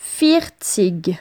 vierzig